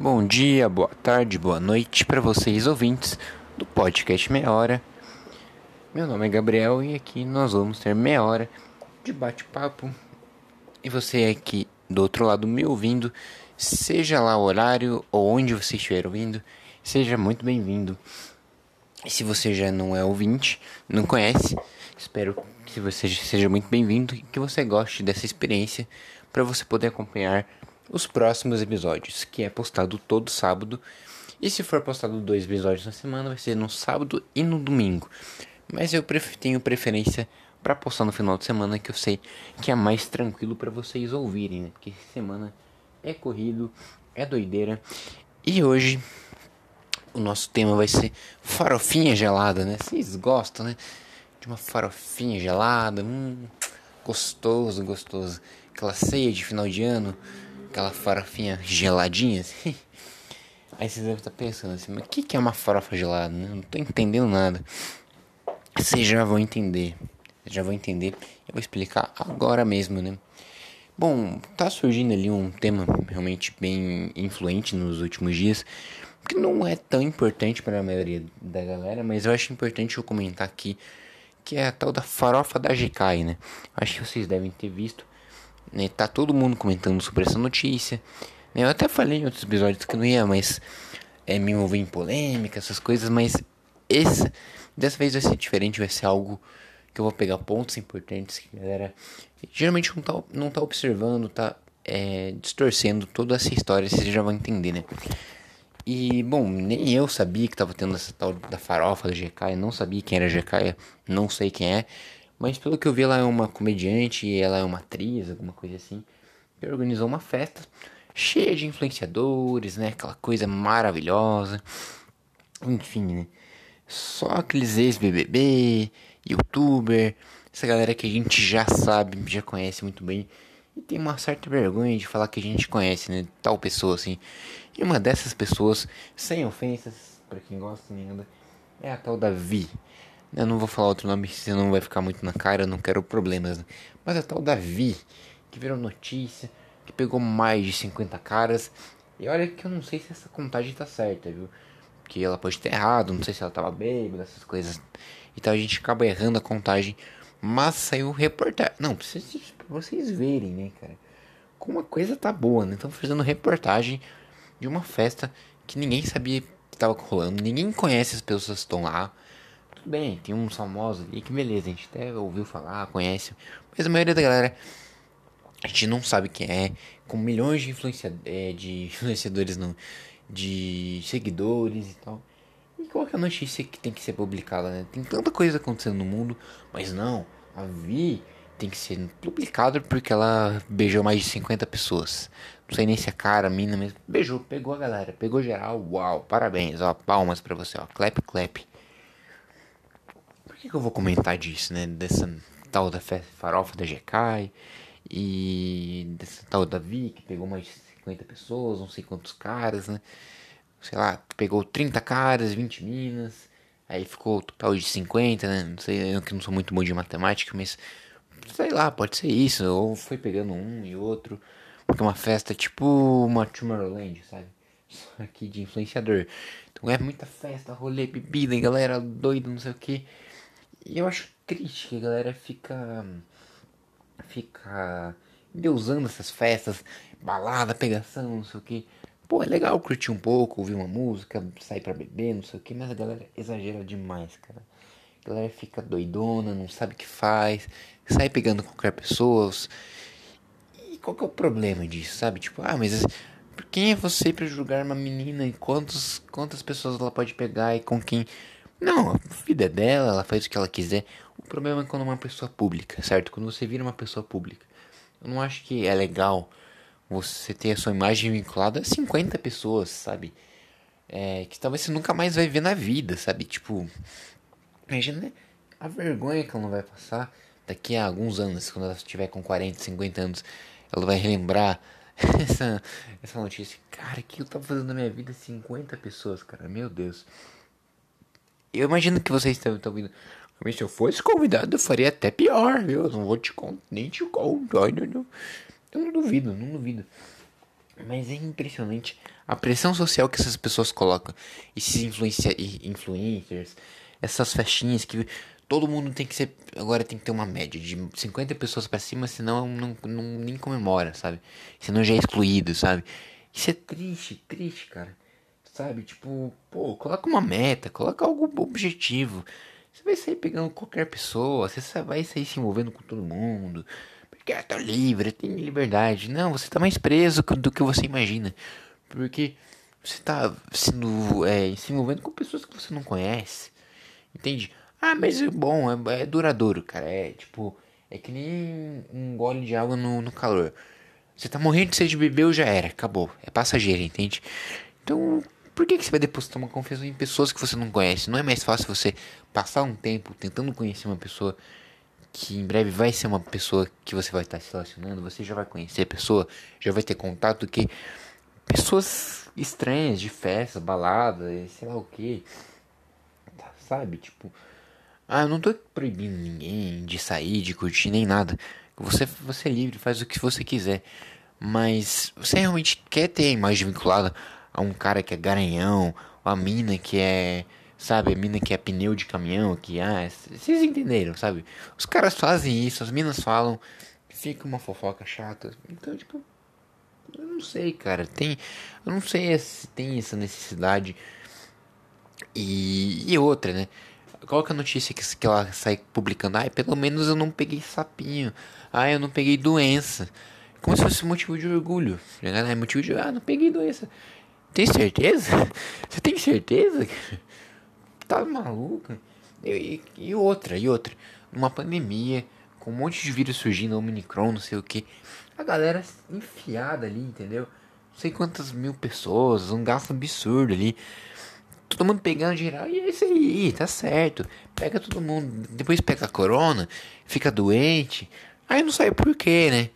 Bom dia, boa tarde, boa noite para vocês ouvintes do podcast Meia Hora. Meu nome é Gabriel e aqui nós vamos ter meia hora de bate-papo. E você aqui do outro lado me ouvindo, seja lá o horário ou onde você estiver ouvindo, seja muito bem-vindo. E se você já não é ouvinte, não conhece, espero que você seja muito bem-vindo e que você goste dessa experiência para você poder acompanhar os próximos episódios, que é postado todo sábado. E se for postado dois episódios na semana, vai ser no sábado e no domingo. Mas eu tenho preferência para postar no final de semana, que eu sei que é mais tranquilo para vocês ouvirem, né? Porque semana é corrido, é doideira. E hoje o nosso tema vai ser farofinha gelada, né? Vocês gostam, né? De uma farofinha gelada, hum, gostoso, gostoso. Aquela ceia de final de ano aquela farofinha geladinha assim. Aí vocês devem estar pensando assim, mas o que, que é uma farofa gelada? Né? Não tô entendendo nada. Vocês já vão entender. Vocês já vão entender. Eu vou explicar agora mesmo, né? Bom, tá surgindo ali um tema realmente bem influente nos últimos dias, que não é tão importante para a maioria da galera, mas eu acho importante eu comentar aqui, que é a tal da farofa da GK, né? Acho que vocês devem ter visto né? Tá todo mundo comentando sobre essa notícia. Né? Eu até falei em outros episódios que não ia mais é, me envolver em polêmica, essas coisas, mas esse, dessa vez vai ser diferente, vai ser algo que eu vou pegar pontos importantes que a galera geralmente não tá, não tá observando, tá é, distorcendo toda essa história, vocês já vão entender, né? E, bom, nem eu sabia que tava tendo essa tal da farofa da GK, não sabia quem era GK, não sei quem é. Mas pelo que eu vi, ela é uma comediante e ela é uma atriz, alguma coisa assim. Que organizou uma festa cheia de influenciadores, né? Aquela coisa maravilhosa. Enfim, né? Só aqueles ex-BBB, youtuber, essa galera que a gente já sabe, já conhece muito bem. E tem uma certa vergonha de falar que a gente conhece, né? Tal pessoa assim. E uma dessas pessoas, sem ofensas, para quem gosta nada, é a tal da Vi. Eu não vou falar outro nome, senão vai ficar muito na cara, eu não quero problemas. Né? Mas a tal Davi, que virou notícia, que pegou mais de 50 caras. E olha que eu não sei se essa contagem tá certa, viu? Que ela pode ter errado, não sei se ela tava bêbada, essas coisas. Então a gente acaba errando a contagem. Mas saiu reportagem. Não, pra vocês verem, né, cara? Como a coisa tá boa, né? Estão fazendo reportagem de uma festa que ninguém sabia que tava rolando. Ninguém conhece as pessoas que estão lá tudo bem, tem uns famosos ali que beleza, a gente até ouviu falar, conhece, mas a maioria da galera a gente não sabe quem é, com milhões de, influencia, é, de influenciadores, não, de seguidores e tal. E qual que é a notícia que tem que ser publicada, né? Tem tanta coisa acontecendo no mundo, mas não, a Vi tem que ser publicada porque ela beijou mais de 50 pessoas. Não sei nem se é cara, mina mesmo. Beijou, pegou a galera, pegou geral. Uau, parabéns, ó, palmas pra você, ó. Clap, clap que, que eu vou comentar disso, né? Dessa tal da farofa da GK e dessa tal da Vi que pegou mais de 50 pessoas, não sei quantos caras, né? Sei lá, pegou 30 caras, 20 minas, aí ficou total de 50, né? Não sei, eu que não sou muito bom de matemática, mas sei lá, pode ser isso, ou foi pegando um e outro, porque é uma festa tipo uma Tomorrowland, sabe? Só aqui de influenciador. Então é muita festa, rolê, bebida, galera doida, não sei o que. Eu acho triste que a galera fica. fica. usando essas festas, balada, pegação, não sei o que. Pô, é legal curtir um pouco, ouvir uma música, sair pra beber, não sei o que, mas a galera exagera demais, cara. A galera fica doidona, não sabe o que faz, sai pegando qualquer pessoa. E qual que é o problema disso, sabe? Tipo, ah, mas quem é você para julgar uma menina e quantos, quantas pessoas ela pode pegar e com quem não, a vida é dela, ela faz o que ela quiser. O problema é quando uma pessoa pública, certo? Quando você vira uma pessoa pública. Eu não acho que é legal você ter a sua imagem vinculada a 50 pessoas, sabe? É, que talvez você nunca mais vai ver na vida, sabe? Tipo, imagina a vergonha que ela não vai passar daqui a alguns anos, quando ela estiver com 40, 50 anos, ela vai relembrar essa, essa notícia. Cara, o que eu tava fazendo na minha vida? 50 pessoas, cara, meu Deus. Eu imagino que vocês estão, ouvindo. Mas se eu fosse convidado, eu faria até pior, viu? Eu não vou te contar, nem te contar. Não. Eu não duvido, não duvido. Mas é impressionante a pressão social que essas pessoas colocam. Esses influencia influencers, essas festinhas que todo mundo tem que ser. Agora tem que ter uma média de 50 pessoas para cima, senão não, não, nem comemora, sabe? Senão já é excluído, sabe? Isso é triste, triste, cara. Sabe? Tipo, pô, coloca uma meta, coloca algo objetivo. Você vai sair pegando qualquer pessoa, você vai sair se envolvendo com todo mundo. Porque ah, tá livre, tem liberdade. Não, você tá mais preso do que você imagina. Porque você tá sendo, é, se envolvendo com pessoas que você não conhece. Entende? Ah, mas é bom, é, é duradouro, cara. É tipo, é que nem um gole de água no, no calor. Você tá morrendo de sede de beber, já era, acabou. É passageiro, entende? Então, por que, que você vai depositar uma confiança em pessoas que você não conhece? Não é mais fácil você passar um tempo tentando conhecer uma pessoa que em breve vai ser uma pessoa que você vai estar se relacionando, você já vai conhecer a pessoa, já vai ter contato que pessoas estranhas de festa, balada, sei lá o que. Tá, sabe? Tipo, ah, eu não tô proibindo ninguém de sair, de curtir nem nada. Você, você é livre, faz o que você quiser. Mas você realmente quer ter a imagem vinculada a um cara que é garanhão, a mina que é, sabe, a mina que é pneu de caminhão, que ah, vocês entenderam, sabe? Os caras fazem isso, as minas falam, fica uma fofoca chata. Então, tipo, eu não sei, cara, tem, eu não sei se tem essa necessidade. E, e outra, né? Qual que é a notícia que, que ela sai publicando? Ai, pelo menos eu não peguei sapinho. Ai, eu não peguei doença. Como se fosse motivo de orgulho. É motivo de. Ah, não peguei doença. Tem certeza? Você tem certeza? Tá maluca? E, e, outra, e outra. Numa pandemia, com um monte de vírus surgindo, Omicron, não sei o que. A galera enfiada ali, entendeu? Não sei quantas mil pessoas, um gasto absurdo ali. Todo mundo pegando geral, e é isso aí, tá certo. Pega todo mundo, depois pega a corona, fica doente. Aí não sabe por quê, né?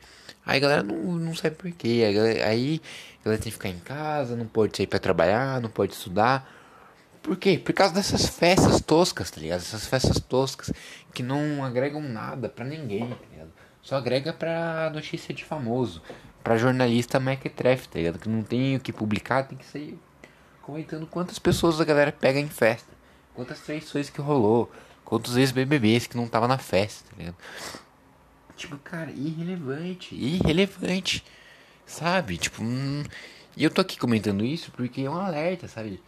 Aí a galera não, não sabe por quê. Aí ela tem que ficar em casa, não pode sair para trabalhar, não pode estudar. Por quê? Por causa dessas festas toscas, tá ligado? Essas festas toscas que não agregam nada para ninguém, tá ligado? Só agrega pra notícia de famoso, pra jornalista mequetrefe, tá ligado? Que não tem o que publicar, tem que sair comentando quantas pessoas a galera pega em festa, quantas traições que rolou, quantos ex-BBBs que não tava na festa, tá ligado? Tipo, cara, irrelevante, irrelevante. Sabe? Tipo, hum... e eu tô aqui comentando isso porque é um alerta, sabe?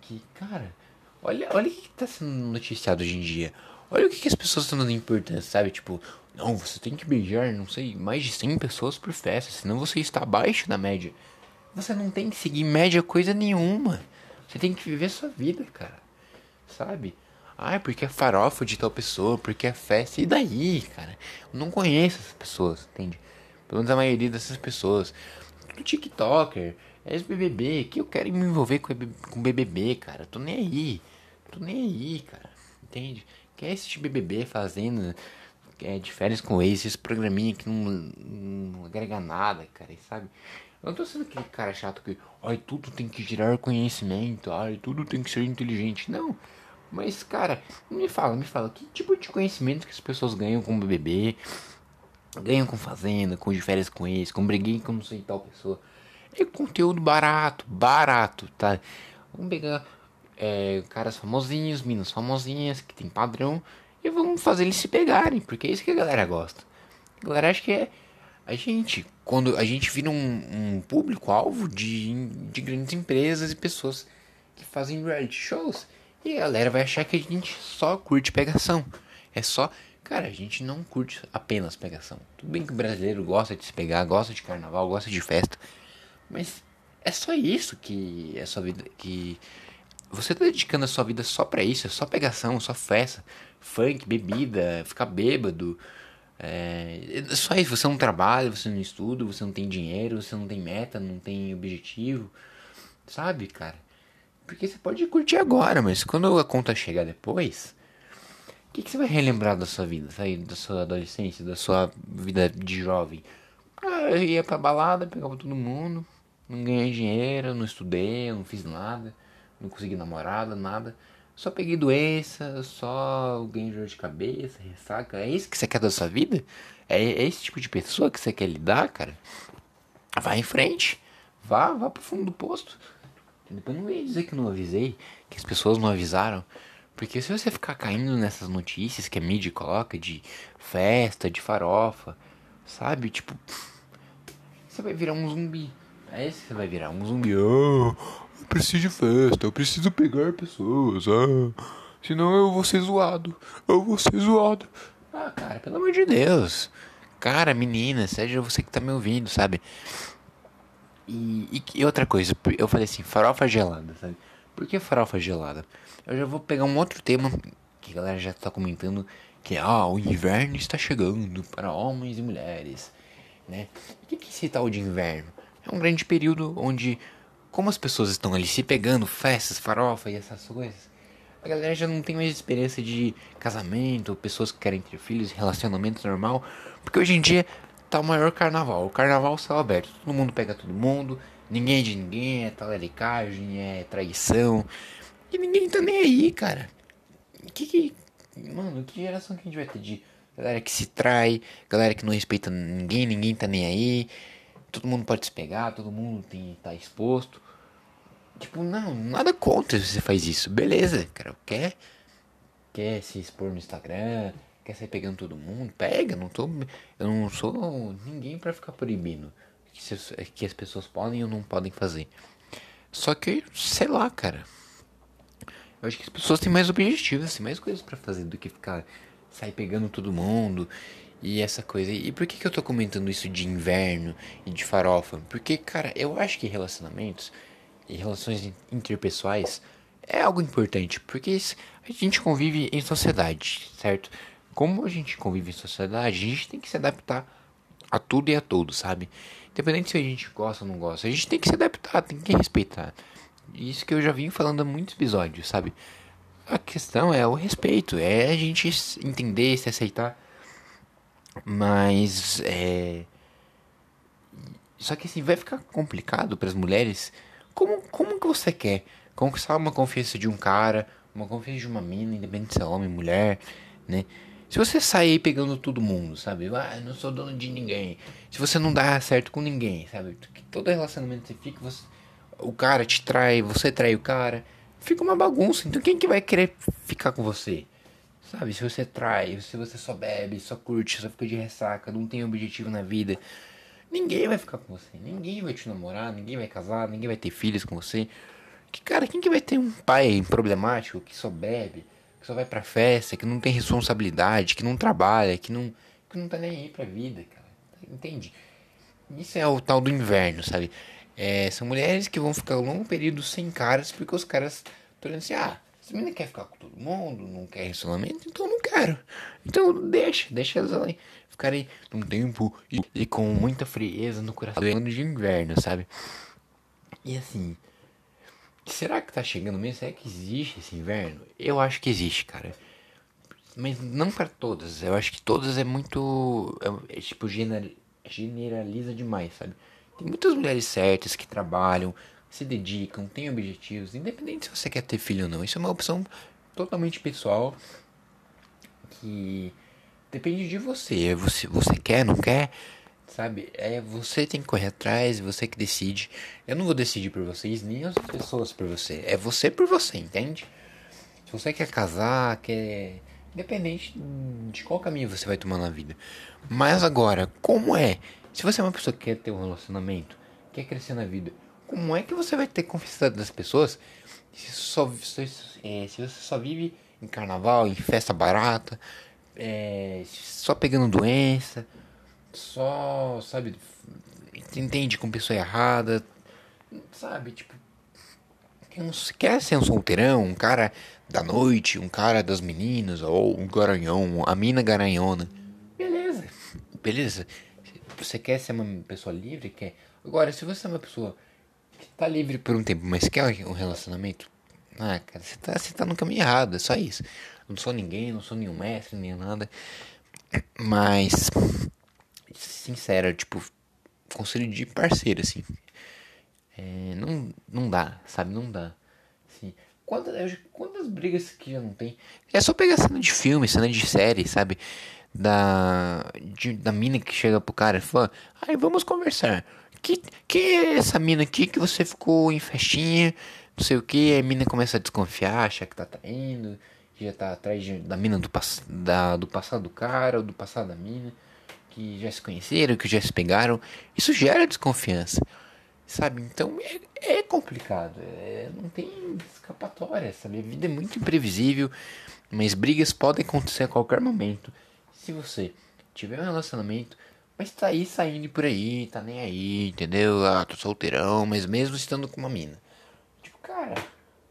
Que, cara, olha, olha o que tá sendo noticiado hoje em dia. Olha o que, que as pessoas estão dando importância, sabe? Tipo, não, você tem que beijar, não sei, mais de 100 pessoas por festa, senão você está abaixo da média. Você não tem que seguir média coisa nenhuma. Você tem que viver sua vida, cara. Sabe? Ah, porque é farofa de tal pessoa, porque é festa. E daí, cara? Eu não conheço essas pessoas, entende? Pelo menos a maioria dessas pessoas. Tudo TikToker, ex-BBB, que eu quero me envolver com, com BBB, cara. Tô nem aí. Tô nem aí, cara. Entende? Quer assistir BBB fazendo é, de férias com ex, esse programinha que não, não agrega nada, cara, sabe? Eu não tô sendo aquele cara chato que, ai, tudo tem que gerar conhecimento, ai, tudo tem que ser inteligente. Não. Mas, cara, me fala, me fala, que tipo de conhecimento que as pessoas ganham com o BBB? ganham com fazenda, com de férias com esse, com briguei com não sei tal pessoa. É conteúdo barato, barato, tá? Vamos pegar é, caras famosinhos, minas famosinhas, que tem padrão, e vamos fazer eles se pegarem, porque é isso que a galera gosta. A galera acha que é a gente, quando a gente vira um, um público-alvo de, de grandes empresas e pessoas que fazem reality shows, e a galera vai achar que a gente só curte pegação. É só Cara, a gente não curte apenas pegação. Tudo bem que o brasileiro gosta de se pegar, gosta de carnaval, gosta de festa. Mas é só isso que é sua vida. Que você tá dedicando a sua vida só pra isso. É só pegação, só festa, funk, bebida, ficar bêbado. É, é só isso. Você não trabalha, você não estuda, você não tem dinheiro, você não tem meta, não tem objetivo. Sabe, cara? Porque você pode curtir agora, mas quando a conta chegar depois que, que você vai relembrar da sua vida, sair da sua adolescência, da sua vida de jovem? Ah, eu ia pra balada, pegava todo mundo, não ganhei dinheiro, não estudei, não fiz nada, não consegui namorada, nada. Só peguei doença, só ganhei dor de cabeça, ressaca. É isso que você quer da sua vida? É, é esse tipo de pessoa que você quer lidar, cara? Vai em frente. Vá, vá pro fundo do posto. Depois não vem dizer que não avisei, que as pessoas não avisaram. Porque se você ficar caindo nessas notícias que a mídia coloca de festa, de farofa, sabe? Tipo, você vai virar um zumbi. É esse que você vai virar um zumbi. Oh, eu preciso de festa, eu preciso pegar pessoas. Ah, senão eu vou ser zoado. Eu vou ser zoado. Ah, cara, pelo amor de Deus. Cara, menina, seja você que tá me ouvindo, sabe? E, e, e, outra coisa, eu falei assim, farofa gelada, sabe? Por que farofa gelada? Eu já vou pegar um outro tema que a galera já tá comentando, que é, ah, o inverno está chegando para homens e mulheres, né? O que, é esse tal de inverno? É um grande período onde, como as pessoas estão ali se pegando, festas, farofa e essas coisas, a galera já não tem mais experiência de casamento, pessoas que querem ter filhos, relacionamento normal, porque hoje em dia tá o maior carnaval. O carnaval céu aberto. Todo mundo pega todo mundo. Ninguém é de ninguém. É talaricagem, é traição. E ninguém tá nem aí, cara. Que que. Mano, que geração que a gente vai ter de galera que se trai, galera que não respeita ninguém, ninguém tá nem aí. Todo mundo pode se pegar, todo mundo tem, tá exposto. Tipo, não, nada contra se você faz isso. Beleza, cara. Quer, quer se expor no Instagram, quer sair pegando todo mundo, pega, não tô, eu não sou ninguém para ficar proibindo que, que, as pessoas podem ou não podem fazer. Só que, sei lá, cara. Eu acho que as pessoas têm mais objetivos, assim, mais coisas para fazer do que ficar sair pegando todo mundo e essa coisa. E por que, que eu tô comentando isso de inverno e de farofa? Porque, cara, eu acho que relacionamentos e relações interpessoais é algo importante, porque a gente convive em sociedade, certo? Como a gente convive em sociedade, a gente tem que se adaptar a tudo e a todos, sabe? Independente se a gente gosta ou não gosta, a gente tem que se adaptar, tem que respeitar. Isso que eu já vim falando há muitos episódios, sabe? A questão é o respeito, é a gente entender, se aceitar. Mas é. Só que assim, vai ficar complicado para as mulheres. Como, como que você quer conquistar uma confiança de um cara, uma confiança de uma mina, independente se é homem, mulher, né? Se você sair pegando todo mundo, sabe? Ah, não sou dono de ninguém. Se você não dá certo com ninguém, sabe? Todo relacionamento que você fica, você, o cara te trai, você trai o cara. Fica uma bagunça. Então quem que vai querer ficar com você? Sabe? Se você trai, se você só bebe, só curte, só fica de ressaca, não tem objetivo na vida. Ninguém vai ficar com você. Ninguém vai te namorar, ninguém vai casar, ninguém vai ter filhos com você. Que cara, quem que vai ter um pai problemático que só bebe? Que só vai pra festa, que não tem responsabilidade, que não trabalha, que não, que não tá nem aí pra vida, cara. Entende? Isso é o tal do inverno, sabe? É, são mulheres que vão ficar um longo período sem caras, porque os caras estão olhando assim, ah, essa menina quer ficar com todo mundo, não quer relacionamento, então não quero. Então deixa, deixa elas ali ficarem num tempo e, e com muita frieza no coração de inverno, sabe? E assim, Será que tá chegando mesmo? Será que existe esse inverno? Eu acho que existe, cara. Mas não para todas. Eu acho que todas é muito. É, é, tipo, generaliza demais, sabe? Tem muitas mulheres certas que trabalham, se dedicam, têm objetivos, independente se você quer ter filho ou não. Isso é uma opção totalmente pessoal que depende de você. Você, você quer, não quer? Sabe? É você tem que correr atrás, você que decide. Eu não vou decidir por vocês, nem as pessoas por você. É você por você, entende? Se você quer casar, quer. Independente de qual caminho você vai tomar na vida. Mas agora, como é? Se você é uma pessoa que quer ter um relacionamento, quer crescer na vida, como é que você vai ter confiança das pessoas se, só, se, é, se você só vive em carnaval, em festa barata, é, só pegando doença? Só, sabe, entende com pessoa errada, sabe, tipo, quer ser um solteirão, um cara da noite, um cara das meninas, ou um garanhão, a mina garanhona. Beleza, beleza. Você quer ser uma pessoa livre? Quer. Agora, se você é uma pessoa que tá livre por um tempo, mas quer um relacionamento, ah, cara, você tá, você tá no caminho errado, é só isso. Não sou ninguém, não sou nenhum mestre, nem nada. Mas sincera, tipo, conselho de parceiro, assim. É, não, não dá, sabe? Não dá. Assim, quantas, quantas brigas que já não tem? É só pegar cena de filme, cena de série, sabe? Da, de, da mina que chega pro cara e fala: Ai, vamos conversar. que, que é essa mina aqui que você ficou em festinha, não sei o que, a mina começa a desconfiar, acha que tá traindo, que já tá atrás de, da mina do, da, do passado do cara, ou do passado da mina, que já se conheceram, que já se pegaram, isso gera desconfiança, sabe? Então é, é complicado, é, não tem escapatória, sabe? A vida é muito imprevisível, mas brigas podem acontecer a qualquer momento. Se você tiver um relacionamento, mas tá aí saindo por aí, tá nem aí, entendeu? Ah, tô solteirão, mas mesmo estando com uma mina. Tipo, cara,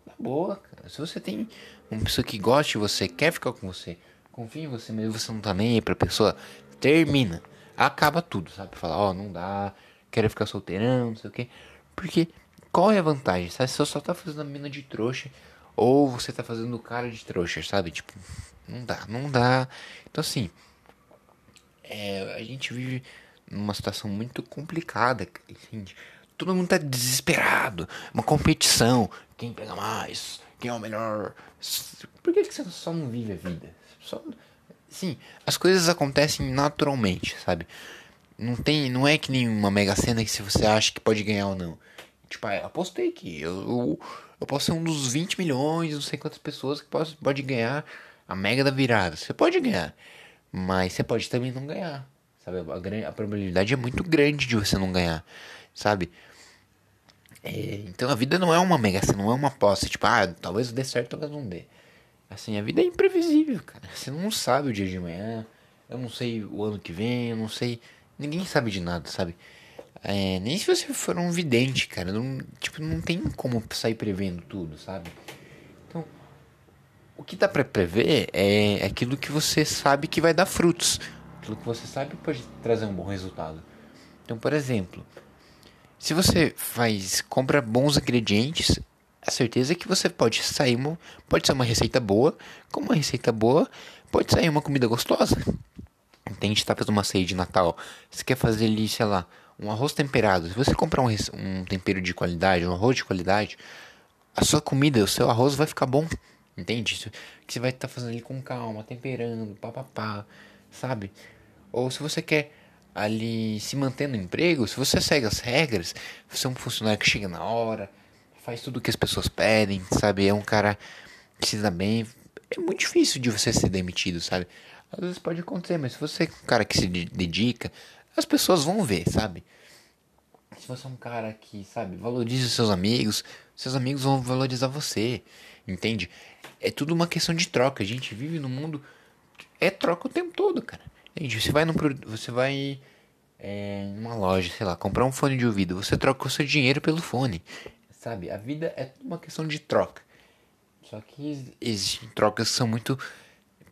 na boa, cara. Se você tem uma pessoa que gosta de você, quer ficar com você, confia em você, mas você não tá nem aí pra pessoa, termina. Acaba tudo, sabe? Falar, ó, oh, não dá, quero ficar solteirão, não sei o quê. Porque qual é a vantagem, sabe? Você só tá fazendo a mina de trouxa ou você tá fazendo o cara de trouxa, sabe? Tipo, não dá, não dá. Então assim, é, a gente vive numa situação muito complicada, entende? Todo mundo tá desesperado, uma competição, quem pega mais, quem é o melhor. Por que, que você só não vive a vida? Só, sim, as coisas acontecem naturalmente, sabe? Não tem, não é que nem uma mega cena que se você acha que pode ganhar ou não. Tipo, ah, apostei que eu, eu, eu posso ser um dos 20 milhões, não sei quantas pessoas que pode, pode ganhar a mega da virada. Você pode ganhar. Mas você pode também não ganhar, sabe? A, a probabilidade é muito grande de você não ganhar, sabe? É, então a vida não é uma mega, não é uma aposta, tipo, ah, talvez dê certo, talvez não dê. Assim, a vida é imprevisível, cara. Você não sabe o dia de amanhã, eu não sei o ano que vem, eu não sei. Ninguém sabe de nada, sabe? É, nem se você for um vidente, cara. Não, tipo, não tem como sair prevendo tudo, sabe? o que dá para prever é aquilo que você sabe que vai dar frutos. Aquilo que você sabe pode trazer um bom resultado. Então, por exemplo, se você faz compra bons ingredientes, a certeza é que você pode sair uma, pode ser uma receita boa, como uma receita boa, pode sair uma comida gostosa. Entende? Tá fazendo uma ceia de Natal, você quer fazer ali, sei lá, um arroz temperado. Se você comprar um, um tempero de qualidade, um arroz de qualidade, a sua comida, o seu arroz vai ficar bom. Entende? Que você vai estar tá fazendo ali com calma, temperando, papapá, sabe? Ou se você quer ali se manter no emprego, se você segue as regras, você é um funcionário que chega na hora, faz tudo o que as pessoas pedem, sabe? É um cara que se dá bem. É muito difícil de você ser demitido, sabe? Às vezes pode acontecer, mas se você é um cara que se dedica, as pessoas vão ver, sabe? Se você é um cara que, sabe, valoriza seus amigos, seus amigos vão valorizar você, entende? É tudo uma questão de troca. A gente vive no mundo. É troca o tempo todo, cara. Gente, você vai num, você vai é, numa loja, sei lá, comprar um fone de ouvido. Você troca o seu dinheiro pelo fone. Sabe? A vida é uma questão de troca. Só que existem trocas que são muito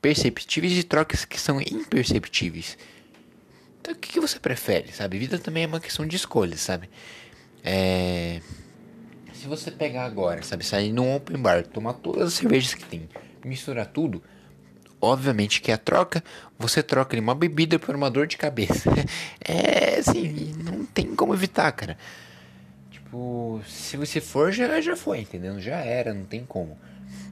perceptíveis e trocas que são imperceptíveis. Então o que, que você prefere, sabe? Vida também é uma questão de escolha, sabe? É se você pegar agora, sabe, sair num open bar, tomar todas as cervejas que tem, misturar tudo, obviamente que a troca, você troca uma bebida por uma dor de cabeça. é assim, não tem como evitar, cara. Tipo, se você for, já, já foi, entendeu? Já era, não tem como.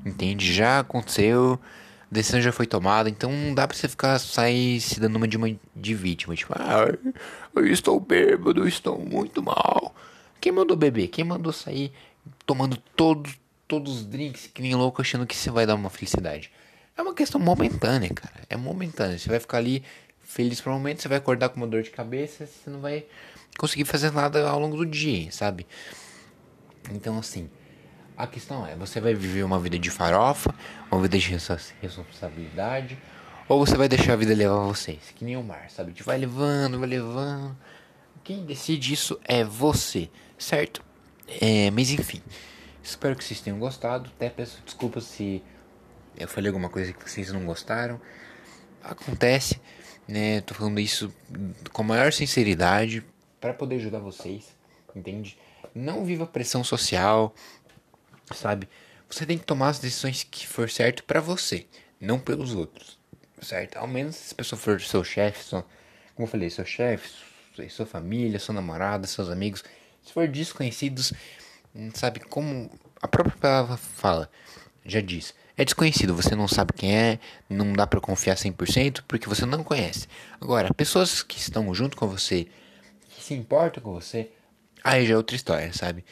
Entende? Já aconteceu, a decisão já foi tomada, então não dá pra você ficar sair se dando uma de, uma de vítima. Tipo, ah, eu estou bêbado, eu estou muito mal. Quem mandou beber? Quem mandou sair tomando todos, todos os drinks que nem louco achando que você vai dar uma felicidade? É uma questão momentânea, cara. É momentânea. Você vai ficar ali feliz por um momento, você vai acordar com uma dor de cabeça, você não vai conseguir fazer nada ao longo do dia, sabe? Então, assim, a questão é: você vai viver uma vida de farofa, uma vida de responsabilidade, ou você vai deixar a vida levar vocês, que nem o mar, sabe? Te vai levando, vai levando. Quem decide isso é você certo? É, mas enfim, espero que vocês tenham gostado. Até peço desculpas se eu falei alguma coisa que vocês não gostaram. Acontece, né? Tô falando isso com a maior sinceridade para poder ajudar vocês, entende? Não viva pressão social, sabe? Você tem que tomar as decisões que for certo para você, não pelos outros, certo? Ao menos se a pessoa for seu chefe, como eu falei, seu chefe, sua família, sua namorada, seus amigos, se for desconhecidos, sabe como a própria palavra fala, já diz. É desconhecido, você não sabe quem é, não dá para confiar 100% porque você não conhece. Agora, pessoas que estão junto com você, se importam com você, aí já é outra história, sabe?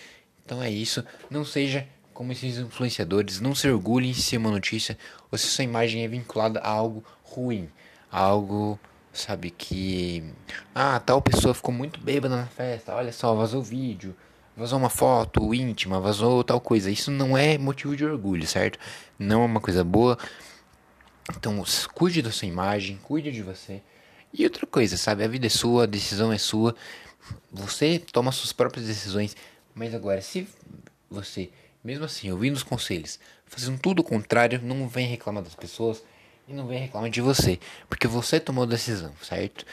Então é isso. Não seja como esses influenciadores, não se orgulhem se uma notícia ou se sua imagem é vinculada a algo ruim, a algo, sabe, que. Ah, tal pessoa ficou muito bêbada na festa, olha só, vazou vídeo, vazou uma foto íntima, vazou tal coisa. Isso não é motivo de orgulho, certo? Não é uma coisa boa. Então, cuide da sua imagem, cuide de você. E outra coisa, sabe? A vida é sua, a decisão é sua. Você toma suas próprias decisões. Mas agora, se você mesmo assim, ouvindo os conselhos, fazendo tudo o contrário, não vem reclamar das pessoas e não vem reclamar de você, porque você tomou a decisão, certo?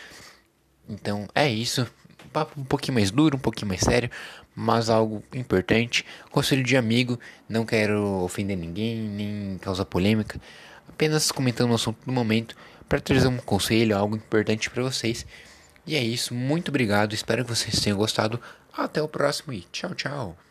Então é isso. Papo um pouquinho mais duro, um pouquinho mais sério, mas algo importante. Conselho de amigo, não quero ofender ninguém, nem causar polêmica, apenas comentando o assunto do momento para trazer um conselho, algo importante para vocês. E é isso, muito obrigado, espero que vocês tenham gostado. Até o próximo e tchau, tchau.